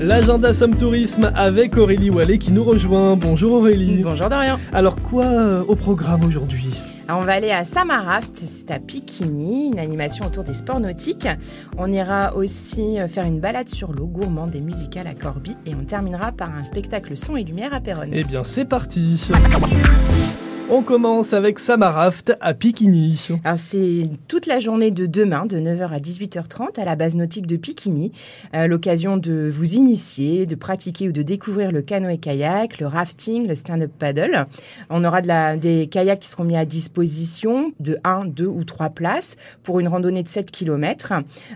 L'agenda Somme Tourisme avec Aurélie Wallet qui nous rejoint. Bonjour Aurélie. Bonjour Dorian. Alors quoi euh, au programme aujourd'hui? On va aller à Samaraft, c'est à Pikini, une animation autour des sports nautiques. On ira aussi euh, faire une balade sur l'eau gourmande et musicale à Corby et on terminera par un spectacle son et lumière à Péronne. Eh bien c'est parti on commence avec Samaraft à Pikini. c'est toute la journée de demain, de 9h à 18h30, à la base nautique de Pikini. Euh, l'occasion de vous initier, de pratiquer ou de découvrir le canoë-kayak, le rafting, le stand-up paddle. On aura de la, des kayaks qui seront mis à disposition de 1, 2 ou 3 places pour une randonnée de 7 km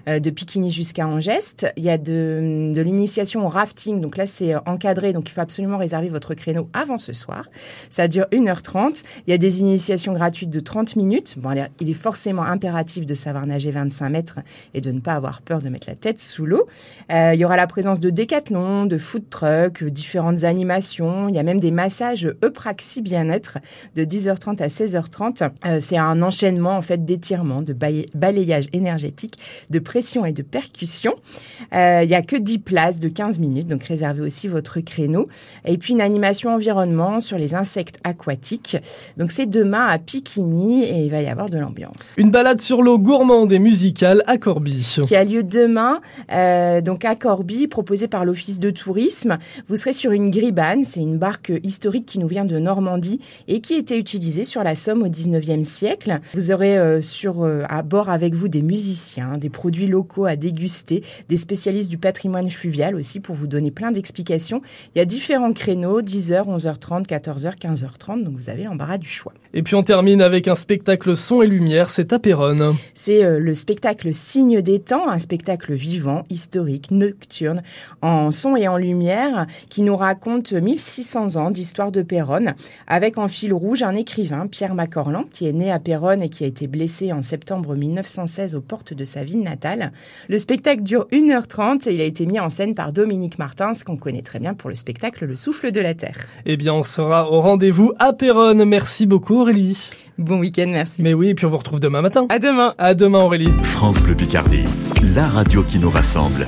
euh, de Pikini jusqu'à Angeste. Il y a de, de l'initiation au rafting, donc là c'est encadré, donc il faut absolument réserver votre créneau avant ce soir. Ça dure 1h30. Il y a des initiations gratuites de 30 minutes. Bon, il est forcément impératif de savoir nager 25 mètres et de ne pas avoir peur de mettre la tête sous l'eau. Euh, il y aura la présence de décathlon, de food truck, différentes animations. Il y a même des massages Eupraxie bien-être de 10h30 à 16h30. Euh, c'est un enchaînement en fait d'étirement, de balayage énergétique, de pression et de percussion. Euh, il y a que 10 places de 15 minutes, donc réservez aussi votre créneau. Et puis une animation environnement sur les insectes aquatiques. Donc c'est demain à Pikini et il va y avoir de l'ambiance. Une balade sur l'eau gourmande et musicale à Corby. Qui a lieu demain, euh, donc à Corby, proposée par l'Office de tourisme. Vous serez sur une gribane, c'est une barque historique qui nous vient de Normandie et qui était utilisée sur la Somme au 19e siècle. Vous aurez euh, sur, euh, à bord avec vous des musiciens, des produits locaux à déguster, des spécialistes du patrimoine fluvial aussi pour vous donner plein d'explications. Il y a différents créneaux, 10h, 11h30, 14h, 15h30, donc vous avez l'embarras du choix. Et puis on termine avec un spectacle son et lumière, c'est à Péronne. C'est euh, le spectacle Signe des temps, un spectacle vivant, historique, nocturne, en son et en lumière, qui nous raconte 1600 ans d'histoire de Péronne, avec en fil rouge un écrivain, Pierre Macorlan, qui est né à Péronne et qui a été blessé en septembre 1916 aux portes de sa ville natale. Le spectacle dure 1h30 et il a été mis en scène par Dominique Martins, qu'on connaît très bien pour le spectacle Le souffle de la terre. Eh bien, on sera au rendez-vous à Péronne. Merci beaucoup Aurélie. Bon week-end, merci. Mais oui, et puis on vous retrouve demain matin. À demain. À demain Aurélie. France Bleu Picardie, la radio qui nous rassemble.